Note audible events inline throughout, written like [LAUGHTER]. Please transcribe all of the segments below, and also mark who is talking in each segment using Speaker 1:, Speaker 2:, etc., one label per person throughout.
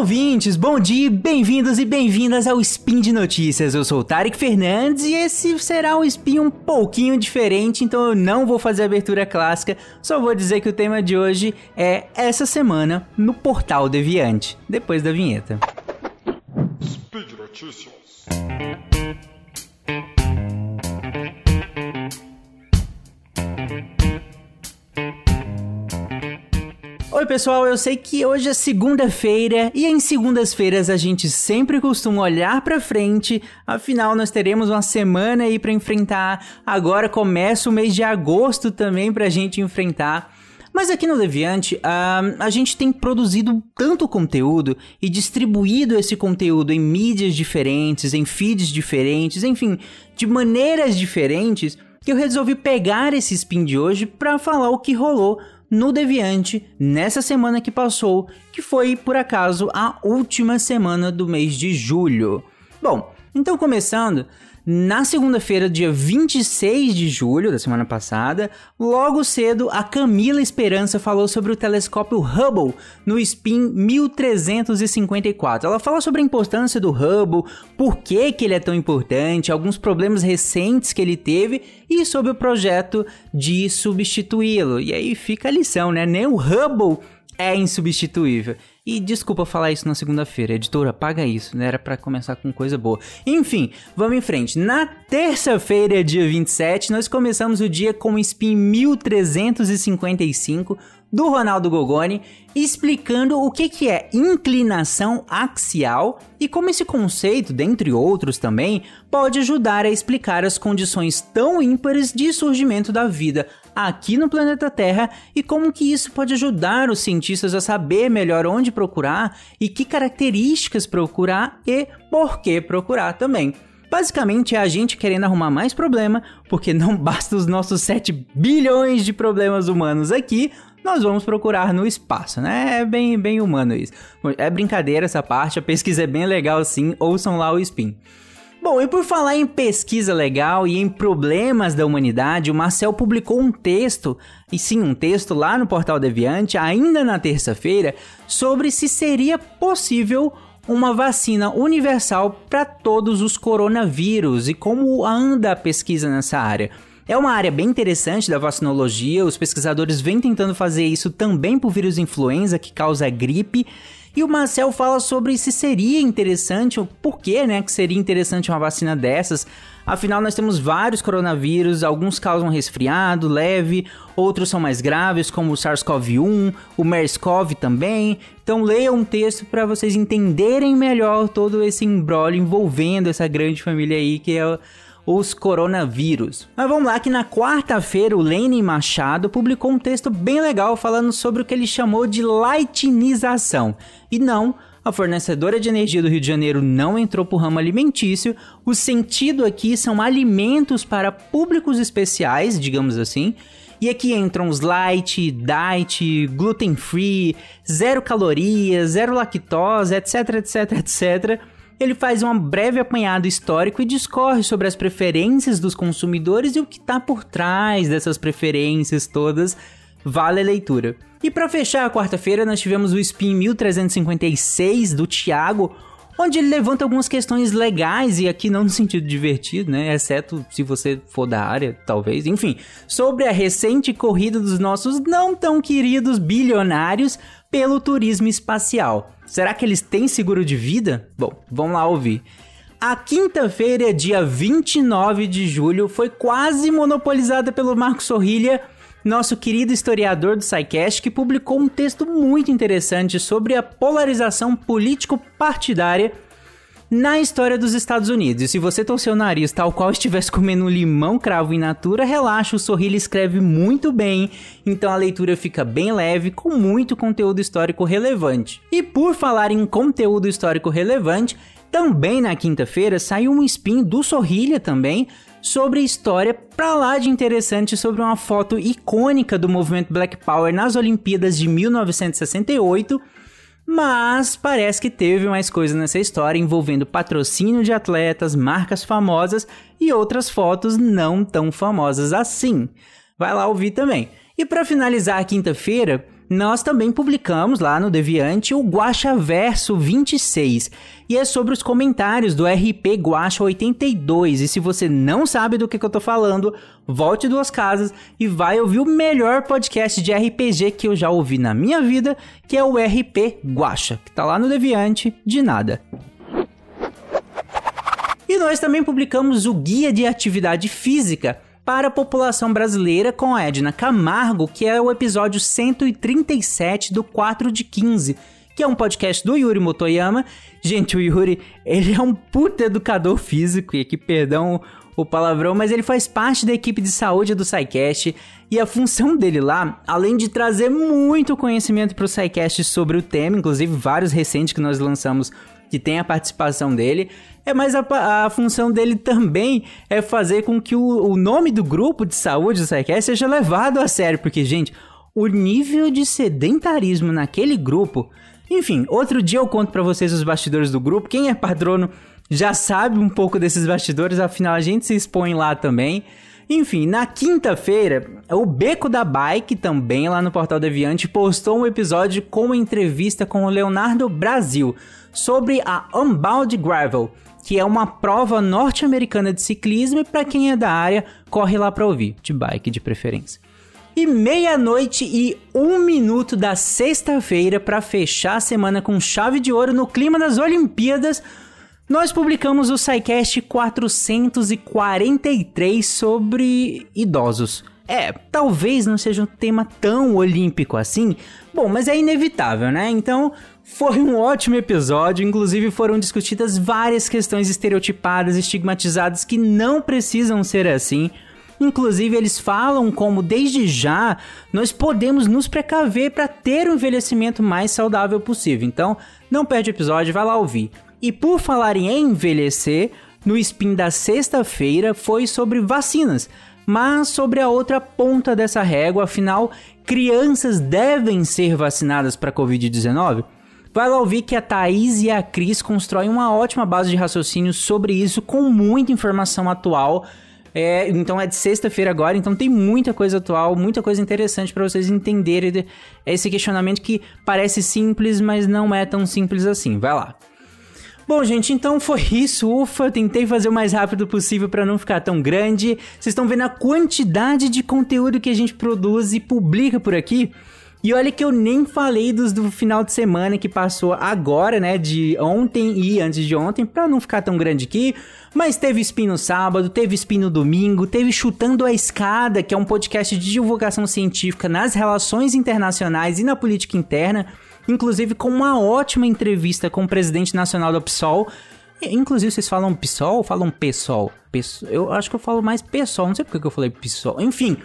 Speaker 1: ouvintes, bom dia, bem-vindos e bem-vindas ao Spin de Notícias. Eu sou o Tarek Fernandes e esse será um spin um pouquinho diferente, então eu não vou fazer a abertura clássica, só vou dizer que o tema de hoje é essa semana no Portal Deviante, depois da vinheta. Speed Notícias. Oi, pessoal, eu sei que hoje é segunda-feira e em segundas-feiras a gente sempre costuma olhar para frente, afinal nós teremos uma semana aí para enfrentar. Agora começa o mês de agosto também pra gente enfrentar. Mas aqui no Deviante, uh, a gente tem produzido tanto conteúdo e distribuído esse conteúdo em mídias diferentes, em feeds diferentes, enfim, de maneiras diferentes, que eu resolvi pegar esse spin de hoje para falar o que rolou no Deviante nessa semana que passou, que foi por acaso a última semana do mês de julho. Bom, então começando, na segunda-feira, dia 26 de julho da semana passada, logo cedo, a Camila Esperança falou sobre o telescópio Hubble no Spin 1354. Ela fala sobre a importância do Hubble, por que, que ele é tão importante, alguns problemas recentes que ele teve e sobre o projeto de substituí-lo. E aí fica a lição, né? Nem o Hubble é insubstituível. E desculpa falar isso na segunda-feira, editora, paga isso, né? Era para começar com coisa boa. Enfim, vamos em frente. Na terça-feira, dia 27, nós começamos o dia com o Spin 1355 do Ronaldo Gogoni, explicando o que, que é inclinação axial e como esse conceito, dentre outros também, pode ajudar a explicar as condições tão ímpares de surgimento da vida aqui no planeta Terra e como que isso pode ajudar os cientistas a saber melhor onde procurar e que características procurar e por que procurar também. Basicamente é a gente querendo arrumar mais problema, porque não [LAUGHS] basta os nossos 7 bilhões de problemas humanos aqui, nós vamos procurar no espaço, né? É bem, bem humano isso. É brincadeira essa parte, a pesquisa é bem legal sim, ouçam lá o Spin. Bom, e por falar em pesquisa legal e em problemas da humanidade, o Marcel publicou um texto, e sim, um texto lá no Portal Deviante, ainda na terça-feira, sobre se seria possível uma vacina universal para todos os coronavírus e como anda a pesquisa nessa área. É uma área bem interessante da vacinologia, os pesquisadores vêm tentando fazer isso também por vírus influenza que causa gripe. E o Marcel fala sobre se seria interessante, o porquê, né, que seria interessante uma vacina dessas. Afinal, nós temos vários coronavírus, alguns causam resfriado leve, outros são mais graves, como o SARS-CoV-1, o MERS-CoV também. Então, leia um texto para vocês entenderem melhor todo esse embrolho envolvendo essa grande família aí que é os coronavírus. Mas vamos lá que na quarta-feira o Lenin Machado publicou um texto bem legal falando sobre o que ele chamou de lightinização. E não, a fornecedora de energia do Rio de Janeiro não entrou para o ramo alimentício. O sentido aqui são alimentos para públicos especiais, digamos assim. E aqui entram os light, diet, gluten free, zero calorias, zero lactose, etc, etc, etc ele faz um breve apanhado histórico e discorre sobre as preferências dos consumidores e o que está por trás dessas preferências todas. Vale a leitura. E para fechar a quarta-feira, nós tivemos o Spin 1356 do Thiago, onde ele levanta algumas questões legais e aqui não no sentido divertido, né? Exceto se você for da área, talvez. Enfim, sobre a recente corrida dos nossos não tão queridos bilionários pelo turismo espacial. Será que eles têm seguro de vida? Bom, vamos lá ouvir. A quinta-feira, dia 29 de julho, foi quase monopolizada pelo Marco Sorrilha, nosso querido historiador do SciCast, que publicou um texto muito interessante sobre a polarização político-partidária na história dos Estados Unidos. E se você torceu o nariz tal qual estivesse [LAUGHS] comendo limão cravo in natura, relaxa, o Sorrilha escreve muito bem, então a leitura fica bem leve, com muito conteúdo histórico relevante. E por falar em conteúdo histórico relevante, também na quinta-feira saiu um spin do Sorrilha também sobre história pra lá de interessante sobre uma foto icônica do movimento Black Power nas Olimpíadas de 1968 mas parece que teve mais coisa nessa história envolvendo patrocínio de atletas, marcas famosas e outras fotos não tão famosas assim. Vai lá ouvir também. E para finalizar a quinta-feira, nós também publicamos lá no Deviante o Guacha Verso 26. E é sobre os comentários do RP Guacha 82. E se você não sabe do que, que eu tô falando, volte duas casas e vai ouvir o melhor podcast de RPG que eu já ouvi na minha vida, que é o RP Guacha, que tá lá no Deviante de nada. E nós também publicamos o Guia de Atividade Física para a população brasileira com a Edna Camargo, que é o episódio 137 do 4 de 15, que é um podcast do Yuri Motoyama. Gente, o Yuri, ele é um puta educador físico, e aqui, perdão o palavrão, mas ele faz parte da equipe de saúde do SciCast e a função dele lá, além de trazer muito conhecimento para o SciCast sobre o tema, inclusive vários recentes que nós lançamos que tem a participação dele, é, mas a, a, função dele também é fazer com que o, o nome do grupo de saúde do SciCast seja levado a sério, porque, gente, o nível de sedentarismo naquele grupo. Enfim, outro dia eu conto para vocês os bastidores do grupo. Quem é patrono já sabe um pouco desses bastidores, afinal a gente se expõe lá também. Enfim, na quinta-feira, o Beco da Bike, também lá no Portal Deviante, postou um episódio com uma entrevista com o Leonardo Brasil sobre a Unbound Gravel, que é uma prova norte-americana de ciclismo e para quem é da área, corre lá para ouvir, de bike de preferência. E meia-noite e um minuto da sexta-feira para fechar a semana com chave de ouro no clima das Olimpíadas, nós publicamos o SciCast 443 sobre idosos. É, talvez não seja um tema tão olímpico assim, bom, mas é inevitável, né? Então, foi um ótimo episódio, inclusive foram discutidas várias questões estereotipadas, estigmatizadas que não precisam ser assim. Inclusive, eles falam como, desde já, nós podemos nos precaver para ter um envelhecimento mais saudável possível. Então, não perde o episódio, vai lá ouvir. E por falar em envelhecer, no spin da sexta-feira foi sobre vacinas, mas sobre a outra ponta dessa régua, afinal, crianças devem ser vacinadas para Covid-19? Vai lá ouvir que a Thaís e a Cris constroem uma ótima base de raciocínio sobre isso, com muita informação atual. É, então é de sexta-feira agora, então tem muita coisa atual, muita coisa interessante para vocês entenderem esse questionamento que parece simples, mas não é tão simples assim. Vai lá. Bom, gente, então foi isso. Ufa, eu tentei fazer o mais rápido possível para não ficar tão grande. Vocês estão vendo a quantidade de conteúdo que a gente produz e publica por aqui? E olha que eu nem falei dos do final de semana que passou agora, né? De ontem e antes de ontem, pra não ficar tão grande aqui. Mas teve spin no sábado, teve spin no domingo, teve Chutando a Escada, que é um podcast de divulgação científica nas relações internacionais e na política interna. Inclusive com uma ótima entrevista com o presidente nacional da PSOL. Inclusive, vocês falam PSOL ou falam PSOL? Eu acho que eu falo mais PSOL, não sei porque eu falei PSOL. Enfim,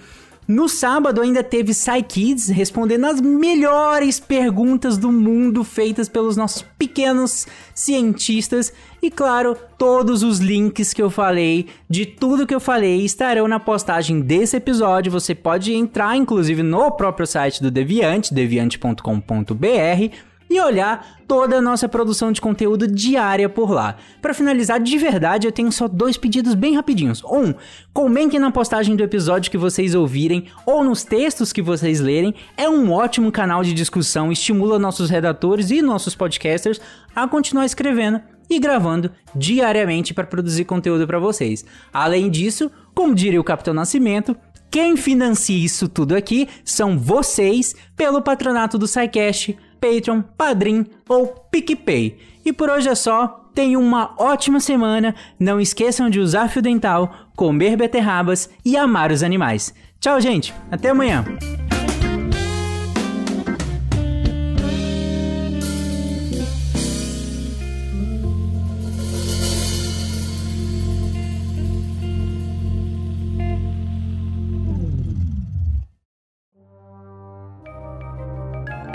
Speaker 1: no sábado ainda teve PsyKids respondendo as melhores perguntas do mundo feitas pelos nossos pequenos cientistas. E claro, todos os links que eu falei, de tudo que eu falei, estarão na postagem desse episódio. Você pode entrar, inclusive, no próprio site do Deviante, deviante.com.br e olhar toda a nossa produção de conteúdo diária por lá. Para finalizar, de verdade, eu tenho só dois pedidos bem rapidinhos. Um, comentem na postagem do episódio que vocês ouvirem ou nos textos que vocês lerem. É um ótimo canal de discussão, estimula nossos redatores e nossos podcasters a continuar escrevendo e gravando diariamente para produzir conteúdo para vocês. Além disso, como diria o Capitão Nascimento, quem financia isso tudo aqui são vocês pelo patronato do SciCast Patreon, Padrim ou PicPay. E por hoje é só. Tenham uma ótima semana. Não esqueçam de usar fio dental, comer beterrabas e amar os animais. Tchau, gente. Até amanhã.